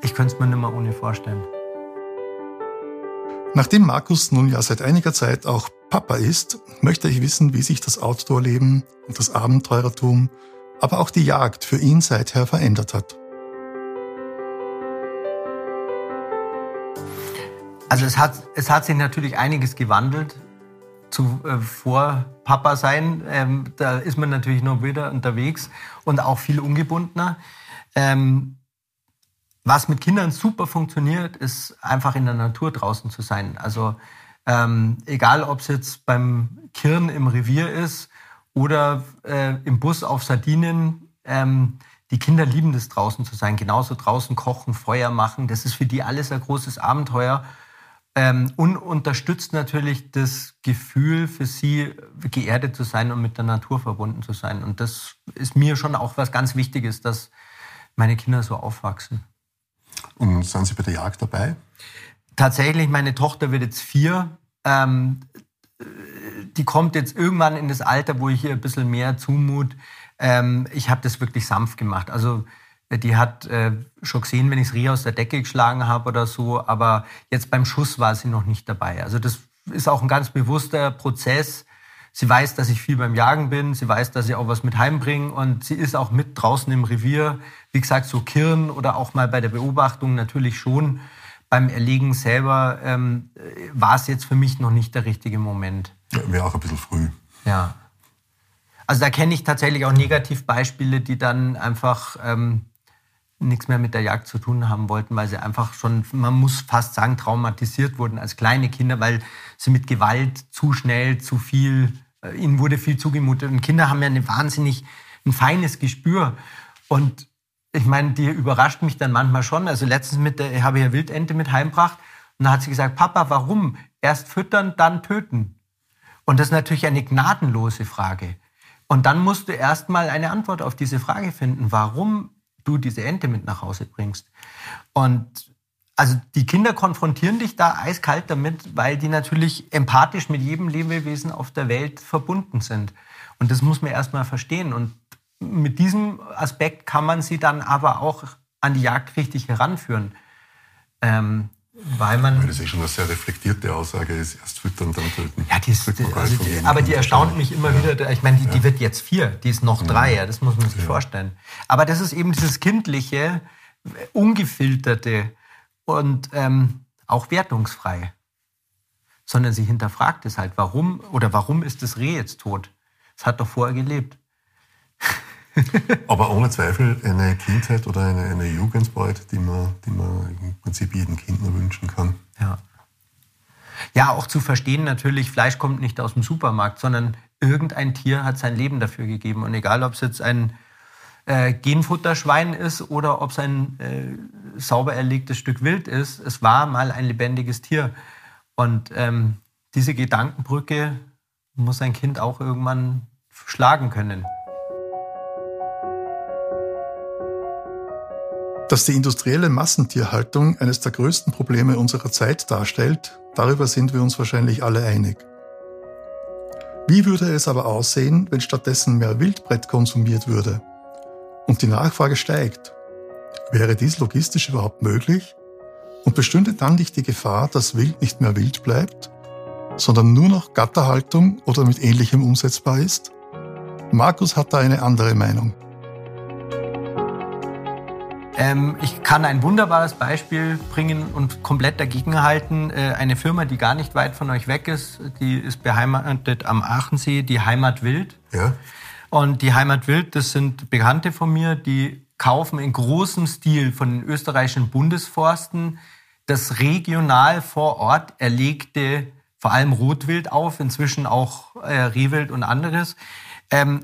S1: ich könnte es mir nicht mehr ohne vorstellen.
S2: Nachdem Markus nun ja seit einiger Zeit auch Papa ist, möchte ich wissen, wie sich das Outdoor-Leben und das Abenteurertum, aber auch die Jagd für ihn seither verändert hat.
S1: Also es hat, es hat sich natürlich einiges gewandelt zu äh, vor Papa sein. Ähm, da ist man natürlich noch wieder unterwegs und auch viel ungebundener. Ähm, was mit Kindern super funktioniert, ist einfach in der Natur draußen zu sein. Also ähm, egal, ob es jetzt beim Kirn im Revier ist oder äh, im Bus auf Sardinien, ähm, die Kinder lieben das draußen zu sein. Genauso draußen kochen, Feuer machen. Das ist für die alles ein großes Abenteuer. Ähm, und unterstützt natürlich das Gefühl für sie, geerdet zu sein und mit der Natur verbunden zu sein. Und das ist mir schon auch was ganz Wichtiges, dass meine Kinder so aufwachsen.
S3: Und sind Sie bei der Jagd dabei?
S1: Tatsächlich, meine Tochter wird jetzt vier. Ähm, die kommt jetzt irgendwann in das Alter, wo ich ihr ein bisschen mehr zumut. Ähm, ich habe das wirklich sanft gemacht. Also die hat äh, schon gesehen, wenn ich das Reh aus der Decke geschlagen habe oder so, aber jetzt beim Schuss war sie noch nicht dabei. Also das ist auch ein ganz bewusster Prozess. Sie weiß, dass ich viel beim Jagen bin. Sie weiß, dass ich auch was mit heimbringe. Und sie ist auch mit draußen im Revier. Wie gesagt, so Kirn oder auch mal bei der Beobachtung natürlich schon. Beim Erlegen selber ähm, war es jetzt für mich noch nicht der richtige Moment.
S3: Ja, Wäre auch ein bisschen früh.
S1: Ja. Also da kenne ich tatsächlich auch Negativbeispiele, die dann einfach ähm, nichts mehr mit der Jagd zu tun haben wollten, weil sie einfach schon, man muss fast sagen, traumatisiert wurden als kleine Kinder, weil sie mit Gewalt zu schnell, zu viel ihnen wurde viel zugemutet. Und Kinder haben ja eine wahnsinnig ein feines Gespür. Und ich meine, die überrascht mich dann manchmal schon. Also letztens mit der, habe ich ja Wildente mit heimgebracht und da hat sie gesagt, Papa, warum? Erst füttern, dann töten. Und das ist natürlich eine gnadenlose Frage. Und dann musst du erst mal eine Antwort auf diese Frage finden, warum du diese Ente mit nach Hause bringst. Und also die Kinder konfrontieren dich da eiskalt damit, weil die natürlich empathisch mit jedem Lebewesen auf der Welt verbunden sind. Und das muss man erstmal verstehen. Und mit diesem Aspekt kann man sie dann aber auch an die Jagd richtig heranführen. Ähm, weil man.
S3: Weil das ist schon eine sehr reflektierte Aussage ist, erst füttern, dann töten.
S1: Ja, die ist, also die, aber die erstaunt mich immer ja. wieder. Ich meine, die, die, wird jetzt vier, die ist noch drei, ja, das muss man sich ja. vorstellen. Aber das ist eben dieses kindliche, ungefilterte, und ähm, auch wertungsfrei. Sondern sie hinterfragt es halt, warum oder warum ist das Reh jetzt tot? Es hat doch vorher gelebt.
S3: Aber ohne Zweifel eine Kindheit oder eine, eine Jugendbeut, die man, die man im Prinzip jedem Kind nur wünschen kann.
S1: Ja. ja, auch zu verstehen natürlich, Fleisch kommt nicht aus dem Supermarkt, sondern irgendein Tier hat sein Leben dafür gegeben. Und egal, ob es jetzt ein äh, Genfutterschwein ist oder ob es ein äh, sauber erlegtes Stück Wild ist, es war mal ein lebendiges Tier. Und ähm, diese Gedankenbrücke muss ein Kind auch irgendwann schlagen können.
S2: Dass die industrielle Massentierhaltung eines der größten Probleme unserer Zeit darstellt, darüber sind wir uns wahrscheinlich alle einig. Wie würde es aber aussehen, wenn stattdessen mehr Wildbrett konsumiert würde und die Nachfrage steigt? Wäre dies logistisch überhaupt möglich? Und bestünde dann nicht die Gefahr, dass Wild nicht mehr wild bleibt, sondern nur noch Gatterhaltung oder mit ähnlichem umsetzbar ist? Markus hat da eine andere Meinung.
S1: Ähm, ich kann ein wunderbares Beispiel bringen und komplett dagegenhalten. Äh, eine Firma, die gar nicht weit von euch weg ist, die ist beheimatet am Aachensee, die Heimat Wild. Ja. Und die Heimat Wild, das sind Bekannte von mir, die kaufen in großem Stil von den österreichischen Bundesforsten das regional vor Ort erlegte, vor allem Rotwild auf, inzwischen auch äh, Rehwild und anderes. Ähm,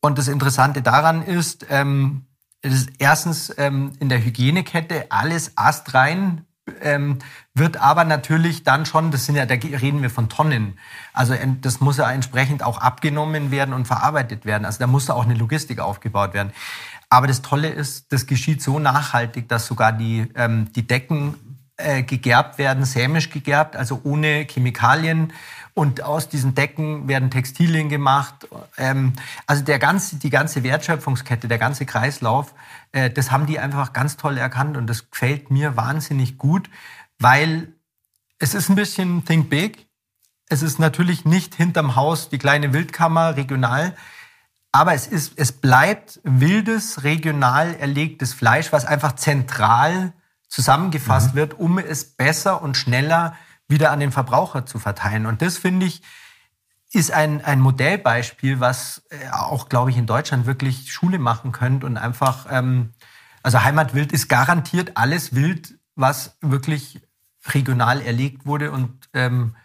S1: und das Interessante daran ist, ähm, ist erstens ähm, in der Hygienekette alles astrein, ähm, wird aber natürlich dann schon, das sind ja, da reden wir von Tonnen. Also das muss ja entsprechend auch abgenommen werden und verarbeitet werden. Also da muss auch eine Logistik aufgebaut werden. Aber das Tolle ist, das geschieht so nachhaltig, dass sogar die, ähm, die Decken äh, gegerbt werden, sämisch gegerbt, also ohne Chemikalien. Und aus diesen Decken werden Textilien gemacht. Ähm, also der ganze, die ganze Wertschöpfungskette, der ganze Kreislauf, äh, das haben die einfach ganz toll erkannt. Und das gefällt mir wahnsinnig gut, weil es ist ein bisschen Think Big. Es ist natürlich nicht hinterm Haus die kleine Wildkammer regional. Aber es, ist, es bleibt wildes, regional erlegtes Fleisch, was einfach zentral zusammengefasst mhm. wird, um es besser und schneller wieder an den Verbraucher zu verteilen. Und das finde ich, ist ein, ein Modellbeispiel, was äh, auch, glaube ich, in Deutschland wirklich Schule machen könnte und einfach, ähm, also Heimatwild ist garantiert alles Wild, was wirklich regional erlegt wurde und ähm,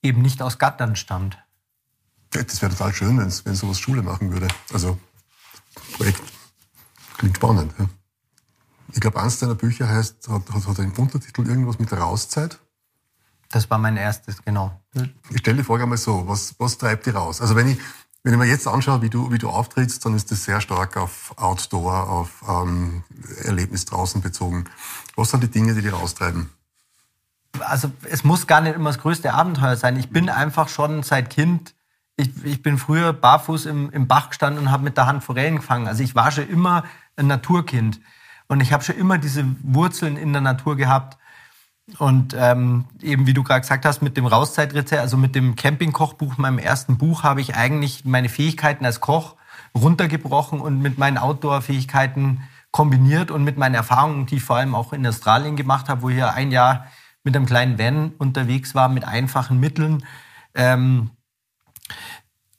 S1: eben nicht aus Gattern stammt.
S3: Das wäre total schön, wenn sowas Schule machen würde. Also, Projekt klingt spannend. Ja. Ich glaube, eins deiner Bücher heißt, hat, hat, hat einen Untertitel irgendwas mit Rauszeit.
S1: Das war mein erstes, genau.
S3: Ich stelle die Frage einmal so, was, was treibt dich raus? Also wenn ich, wenn ich mir jetzt anschaue, wie du, wie du auftrittst, dann ist das sehr stark auf Outdoor, auf ähm, Erlebnis draußen bezogen. Was sind die Dinge, die dich raustreiben?
S1: Also es muss gar nicht immer das größte Abenteuer sein. Ich bin einfach schon seit Kind, ich, ich bin früher barfuß im, im Bach gestanden und habe mit der Hand Forellen gefangen. Also ich war schon immer ein Naturkind. Und ich habe schon immer diese Wurzeln in der Natur gehabt. Und ähm, eben wie du gerade gesagt hast, mit dem Rauszeitrezept, also mit dem Campingkochbuch, meinem ersten Buch, habe ich eigentlich meine Fähigkeiten als Koch runtergebrochen und mit meinen Outdoor-Fähigkeiten kombiniert und mit meinen Erfahrungen, die ich vor allem auch in Australien gemacht habe, wo ich ja ein Jahr mit einem kleinen Van unterwegs war, mit einfachen Mitteln. Ähm,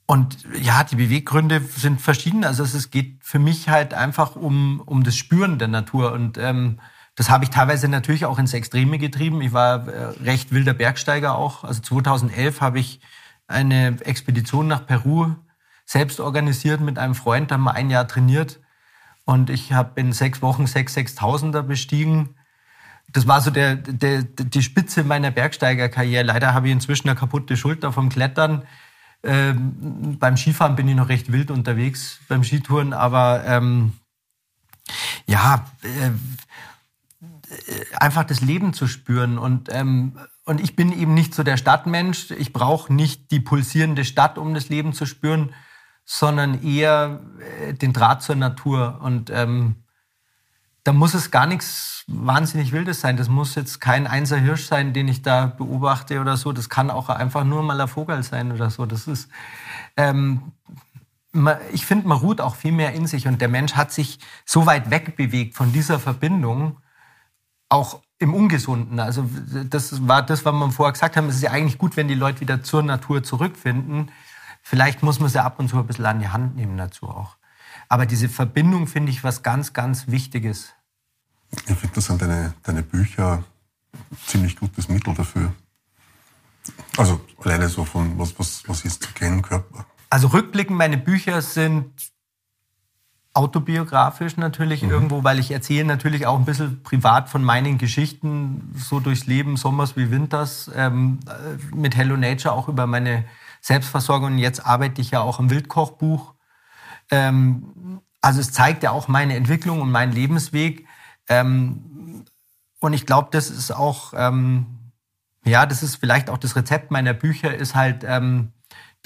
S1: und ja, die Beweggründe sind verschieden. Also es geht für mich halt einfach um, um das Spüren der Natur. Und ähm, das habe ich teilweise natürlich auch ins Extreme getrieben. Ich war äh, recht wilder Bergsteiger auch. Also 2011 habe ich eine Expedition nach Peru selbst organisiert mit einem Freund, da haben wir ein Jahr trainiert. Und ich habe in sechs Wochen sechs Sechstausender bestiegen. Das war so der, der, die Spitze meiner Bergsteigerkarriere. Leider habe ich inzwischen eine kaputte Schulter vom Klettern. Ähm, beim Skifahren bin ich noch recht wild unterwegs, beim Skitouren, aber ähm, ja, äh, einfach das Leben zu spüren. Und, ähm, und ich bin eben nicht so der Stadtmensch. Ich brauche nicht die pulsierende Stadt, um das Leben zu spüren, sondern eher äh, den Draht zur Natur. Und ähm, da muss es gar nichts wahnsinnig Wildes sein. Das muss jetzt kein einser Hirsch sein, den ich da beobachte oder so. Das kann auch einfach nur mal ein Vogel sein oder so. Das ist, ähm, ich finde, man ruht auch viel mehr in sich und der Mensch hat sich so weit wegbewegt von dieser Verbindung, auch im Ungesunden. Also das war das, was wir vorher gesagt haben. Es ist ja eigentlich gut, wenn die Leute wieder zur Natur zurückfinden. Vielleicht muss man sie ab und zu ein bisschen an die Hand nehmen dazu auch. Aber diese Verbindung finde ich was ganz, ganz Wichtiges.
S3: Ich finde, das sind deine, deine Bücher ziemlich gutes Mittel dafür. Also alleine so von, was, was, was ist zu kennen, Körper?
S1: Also rückblickend, meine Bücher sind autobiografisch natürlich mhm. irgendwo, weil ich erzähle natürlich auch ein bisschen privat von meinen Geschichten, so durchs Leben, Sommers wie Winters, ähm, äh, mit Hello Nature auch über meine Selbstversorgung. Und jetzt arbeite ich ja auch am Wildkochbuch. Ähm, also es zeigt ja auch meine Entwicklung und meinen Lebensweg. Ähm, und ich glaube, das ist auch, ähm, ja, das ist vielleicht auch das Rezept meiner Bücher, ist halt, ähm,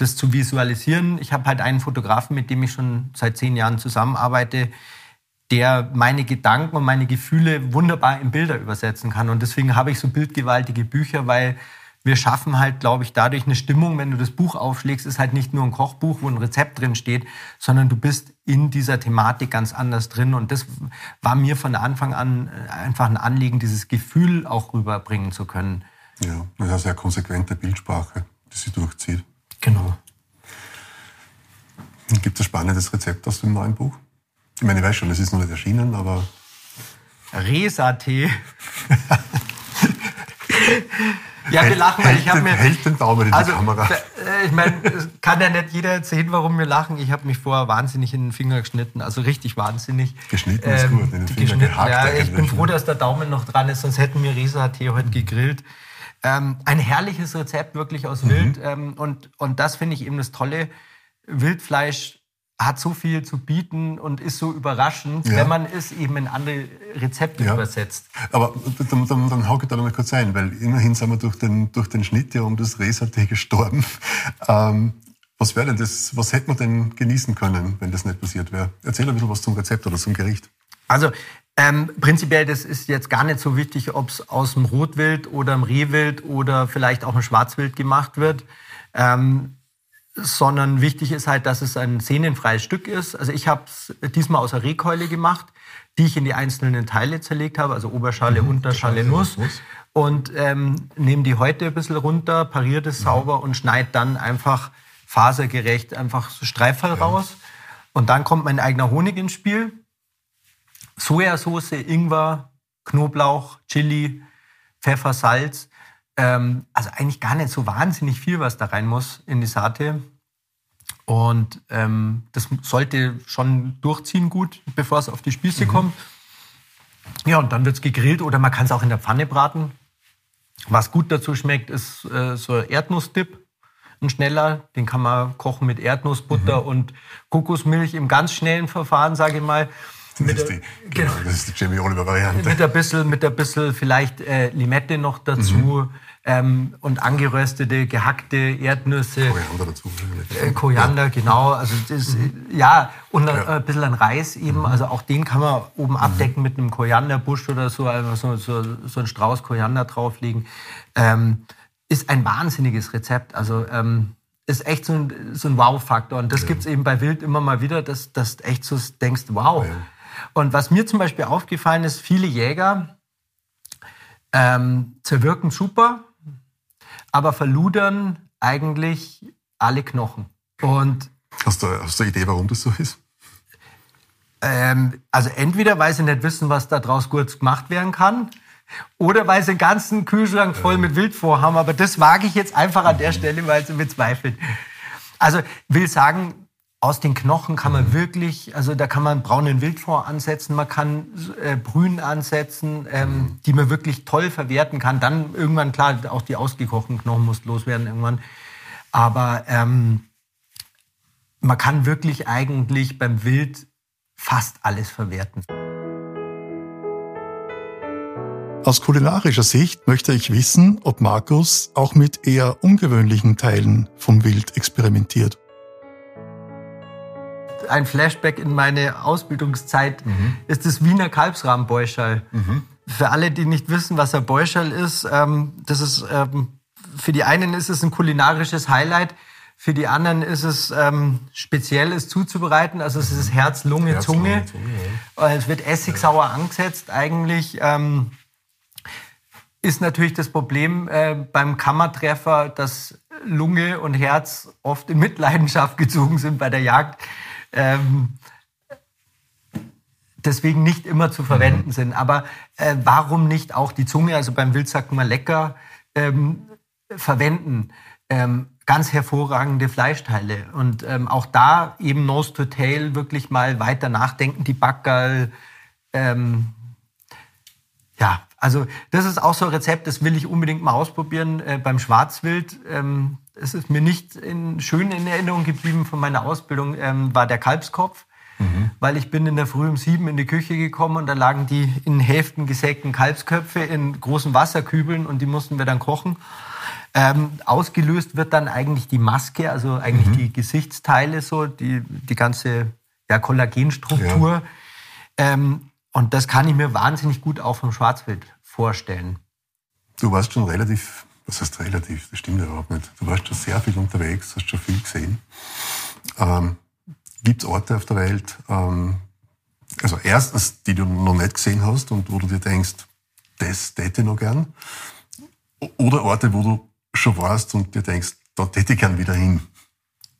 S1: das zu visualisieren. Ich habe halt einen Fotografen, mit dem ich schon seit zehn Jahren zusammenarbeite, der meine Gedanken und meine Gefühle wunderbar in Bilder übersetzen kann. Und deswegen habe ich so bildgewaltige Bücher, weil wir schaffen halt, glaube ich, dadurch eine Stimmung, wenn du das Buch aufschlägst, ist halt nicht nur ein Kochbuch, wo ein Rezept drin steht, sondern du bist in dieser Thematik ganz anders drin. Und das war mir von Anfang an einfach ein Anliegen, dieses Gefühl auch rüberbringen zu können.
S3: Ja, das ist eine sehr konsequente Bildsprache, die sie durchzieht.
S1: Genau.
S3: Gibt es ein spannendes Rezept aus dem neuen Buch? Ich meine, ich weiß schon, es ist noch nicht erschienen, aber.
S1: Resa-Tee. ja, wir lachen, weil ich habe mir.
S3: Hält den Daumen in
S1: also,
S3: die Kamera.
S1: Äh, ich meine, kann ja nicht jeder erzählen, warum wir lachen. Ich habe mich vorher wahnsinnig in den Finger geschnitten, also richtig wahnsinnig.
S3: Geschnitten ist ähm, gut, in den Finger
S1: gehakt. Ja, ich bin froh, dass der Daumen noch dran ist, sonst hätten wir Resa-Tee heute gegrillt. Ähm, ein herrliches Rezept wirklich aus mhm. Wild. Ähm, und, und das finde ich eben das Tolle. Wildfleisch hat so viel zu bieten und ist so überraschend, ja. wenn man es eben in andere Rezepte ja. übersetzt.
S3: Aber dann, dann, dann hauke ich da noch mal kurz ein, weil immerhin sind wir durch den, durch den Schnitt ja um das Resate gestorben. Ähm, was wäre denn das, was hätte man denn genießen können, wenn das nicht passiert wäre? Erzähl ein bisschen was zum Rezept oder zum Gericht.
S1: Also ähm, prinzipiell, das ist jetzt gar nicht so wichtig, ob es aus dem Rotwild oder dem Rehwild oder vielleicht auch dem Schwarzwild gemacht wird. Ähm, sondern wichtig ist halt, dass es ein sehnenfreies Stück ist. Also ich habe es diesmal aus der Rehkeule gemacht, die ich in die einzelnen Teile zerlegt habe, also Oberschale, mhm, Unterschale, Nuss. Und ähm, nehme die heute ein bisschen runter, pariere das mhm. sauber und schneide dann einfach fasergerecht einfach so Streifel ja. raus. Und dann kommt mein eigener Honig ins Spiel. Sojasauce, Ingwer, Knoblauch, Chili, Pfeffer, Salz. Ähm, also eigentlich gar nicht so wahnsinnig viel, was da rein muss in die Sate. Und ähm, das sollte schon durchziehen gut, bevor es auf die Spieße mhm. kommt. Ja, und dann wird es gegrillt oder man kann es auch in der Pfanne braten. Was gut dazu schmeckt, ist äh, so Erdnussdip, ein schneller. Den kann man kochen mit Erdnussbutter mhm. und Kokosmilch im ganz schnellen Verfahren, sage ich mal.
S3: Mit das, ist die, genau, das ist die Jamie Oliver Variante.
S1: Mit ein bisschen, mit ein bisschen vielleicht äh, Limette noch dazu mhm. Ähm, und angeröstete, gehackte Erdnüsse.
S3: Koriander dazu.
S1: Äh, Koriander, ja. genau. Also das, mhm. ja, und ja. ein bisschen an Reis eben. Mhm. Also auch den kann man oben mhm. abdecken mit einem Korianderbusch oder so, einfach so, so, so einen Strauß Koriander drauflegen. Ähm, ist ein wahnsinniges Rezept. Also ähm, ist echt so ein, so ein Wow-Faktor. Und das ja. gibt es eben bei Wild immer mal wieder, dass, dass du echt so denkst, wow. Ja. Und was mir zum Beispiel aufgefallen ist, viele Jäger ähm, zerwirken super, aber verludern eigentlich alle Knochen. Und
S3: hast, du, hast du eine Idee, warum das so ist?
S1: Ähm, also entweder, weil sie nicht wissen, was daraus gut gemacht werden kann, oder weil sie den ganzen Kühlschrank voll mit Wild vorhaben. Aber das wage ich jetzt einfach an der Stelle, weil sie bezweifeln. Also will sagen, aus den Knochen kann man wirklich, also da kann man braunen Wildfond ansetzen, man kann äh, Brühen ansetzen, ähm, die man wirklich toll verwerten kann. Dann irgendwann, klar, auch die ausgekochten Knochen muss loswerden irgendwann. Aber ähm, man kann wirklich eigentlich beim Wild fast alles verwerten.
S2: Aus kulinarischer Sicht möchte ich wissen, ob Markus auch mit eher ungewöhnlichen Teilen vom Wild experimentiert
S1: ein Flashback in meine Ausbildungszeit, mhm. ist das Wiener Kalbsrahmenbeuschal. Mhm. Für alle, die nicht wissen, was ein Beuschal ist, ähm, das ist, ähm, für die einen ist es ein kulinarisches Highlight, für die anderen ist es ähm, speziell, es zuzubereiten. Also es ist Herz, Lunge, Herz, Zunge. Lunge, Zunge ja. Es wird essigsauer ja. angesetzt eigentlich. Ähm, ist natürlich das Problem äh, beim Kammertreffer, dass Lunge und Herz oft in Mitleidenschaft gezogen sind bei der Jagd ähm, deswegen nicht immer zu verwenden mhm. sind. Aber äh, warum nicht auch die Zunge? Also beim Wild sagt man lecker. Ähm, verwenden ähm, ganz hervorragende Fleischteile. Und ähm, auch da eben Nose to Tail wirklich mal weiter nachdenken, die Backerl. Ähm, ja, also das ist auch so ein Rezept, das will ich unbedingt mal ausprobieren äh, beim Schwarzwild. Ähm, es ist mir nicht in, schön in Erinnerung geblieben von meiner Ausbildung, ähm, war der Kalbskopf. Mhm. Weil ich bin in der Früh um sieben in die Küche gekommen und da lagen die in Hälften gesägten Kalbsköpfe in großen Wasserkübeln und die mussten wir dann kochen. Ähm, ausgelöst wird dann eigentlich die Maske, also eigentlich mhm. die Gesichtsteile, so die, die ganze ja, Kollagenstruktur. Ja. Ähm, und das kann ich mir wahnsinnig gut auch vom Schwarzwild vorstellen.
S3: Du warst schon relativ, was heißt relativ, das stimmt überhaupt nicht. Du warst schon sehr viel unterwegs, hast schon viel gesehen. Ähm, Gibt es Orte auf der Welt, ähm, also erstens, die du noch nicht gesehen hast und wo du dir denkst, das täte ich noch gern? Oder Orte, wo du schon warst und dir denkst, da täte ich gern wieder hin?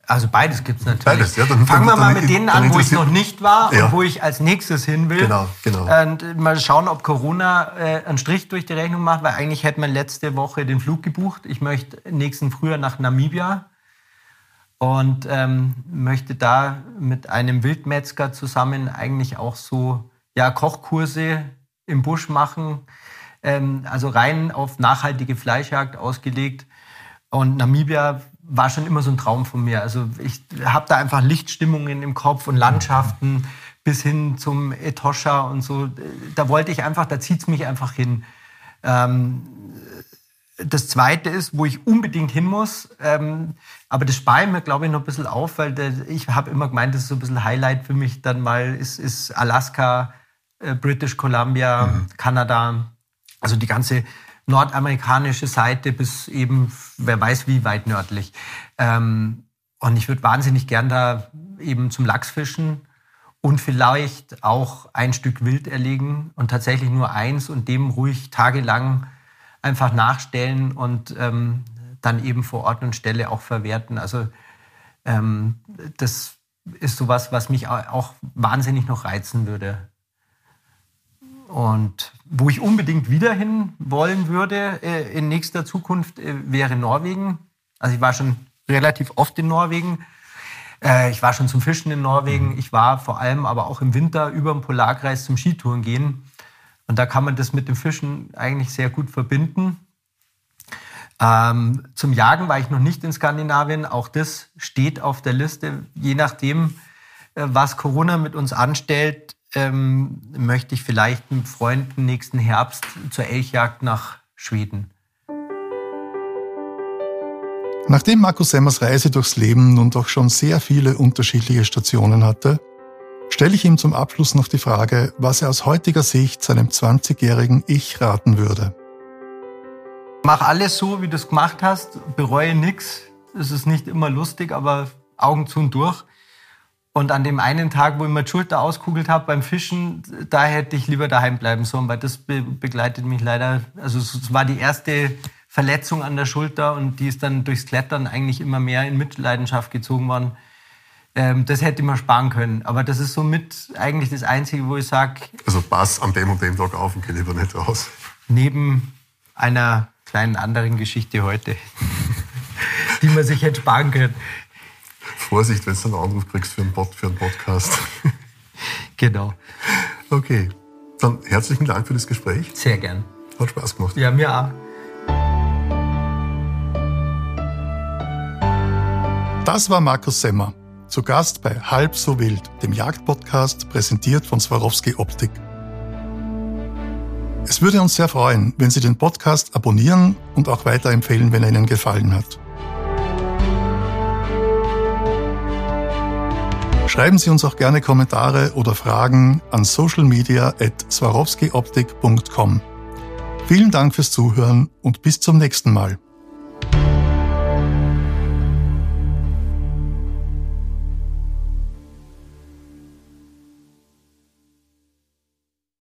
S1: Also beides gibt es natürlich. Beides, ja, dann, Fangen wir mal mit denen an, wo ich noch nicht war ja. und wo ich als nächstes hin will. Genau, genau. Und mal schauen, ob Corona äh, einen Strich durch die Rechnung macht, weil eigentlich hätte man letzte Woche den Flug gebucht. Ich möchte nächsten Frühjahr nach Namibia und ähm, möchte da mit einem Wildmetzger zusammen eigentlich auch so ja, Kochkurse im Busch machen, ähm, also rein auf nachhaltige Fleischjagd ausgelegt. Und Namibia war schon immer so ein Traum von mir. Also ich habe da einfach Lichtstimmungen im Kopf und Landschaften bis hin zum Etosha und so. Da wollte ich einfach, da zieht es mich einfach hin. Ähm, das Zweite ist, wo ich unbedingt hin muss, ähm, aber das spare ich mir, glaube ich, noch ein bisschen auf, weil der, ich habe immer gemeint, das ist so ein bisschen Highlight für mich dann mal, ist, ist Alaska, äh, British Columbia, mhm. Kanada, also die ganze nordamerikanische Seite bis eben, wer weiß wie weit nördlich. Ähm, und ich würde wahnsinnig gern da eben zum Lachsfischen und vielleicht auch ein Stück Wild erlegen und tatsächlich nur eins und dem ruhig tagelang einfach nachstellen und ähm, dann eben vor Ort und Stelle auch verwerten. Also ähm, das ist sowas, was mich auch wahnsinnig noch reizen würde. Und wo ich unbedingt wieder hin wollen würde äh, in nächster Zukunft äh, wäre Norwegen. Also ich war schon relativ oft in Norwegen. Äh, ich war schon zum Fischen in Norwegen. Mhm. Ich war vor allem aber auch im Winter über den Polarkreis zum Skitouren gehen. Und da kann man das mit dem Fischen eigentlich sehr gut verbinden. Ähm, zum Jagen war ich noch nicht in Skandinavien. Auch das steht auf der Liste. Je nachdem, äh, was Corona mit uns anstellt, ähm, möchte ich vielleicht mit Freunden nächsten Herbst zur Elchjagd nach Schweden.
S2: Nachdem Markus Semmers Reise durchs Leben nun doch schon sehr viele unterschiedliche Stationen hatte, stelle ich ihm zum Abschluss noch die Frage, was er aus heutiger Sicht seinem 20-jährigen Ich raten würde.
S1: Mach alles so, wie du es gemacht hast, bereue nichts. Es ist nicht immer lustig, aber Augen zu und durch. Und an dem einen Tag, wo ich mir die Schulter auskugelt habe beim Fischen, da hätte ich lieber daheim bleiben sollen, weil das be begleitet mich leider. Also es war die erste Verletzung an der Schulter und die ist dann durchs Klettern eigentlich immer mehr in Mitleidenschaft gezogen worden. Ähm, das hätte man sparen können. Aber das ist somit eigentlich das Einzige, wo ich sage.
S3: Also pass an dem und dem Tag auf und geh lieber nicht raus.
S1: Neben einer kleinen anderen Geschichte heute, die man sich hätte sparen können.
S3: Vorsicht, wenn du einen Anruf kriegst für einen, Pod, für einen Podcast.
S1: genau.
S3: Okay, dann herzlichen Dank für das Gespräch.
S1: Sehr gern.
S3: Hat Spaß gemacht.
S1: Ja, mir auch.
S2: Das war Markus Semmer. Zu Gast bei Halb so wild, dem Jagdpodcast, präsentiert von Swarovski Optik. Es würde uns sehr freuen, wenn Sie den Podcast abonnieren und auch weiterempfehlen, wenn er Ihnen gefallen hat. Schreiben Sie uns auch gerne Kommentare oder Fragen an socialmedia@swarovskioptik.com. Vielen Dank fürs Zuhören und bis zum nächsten Mal.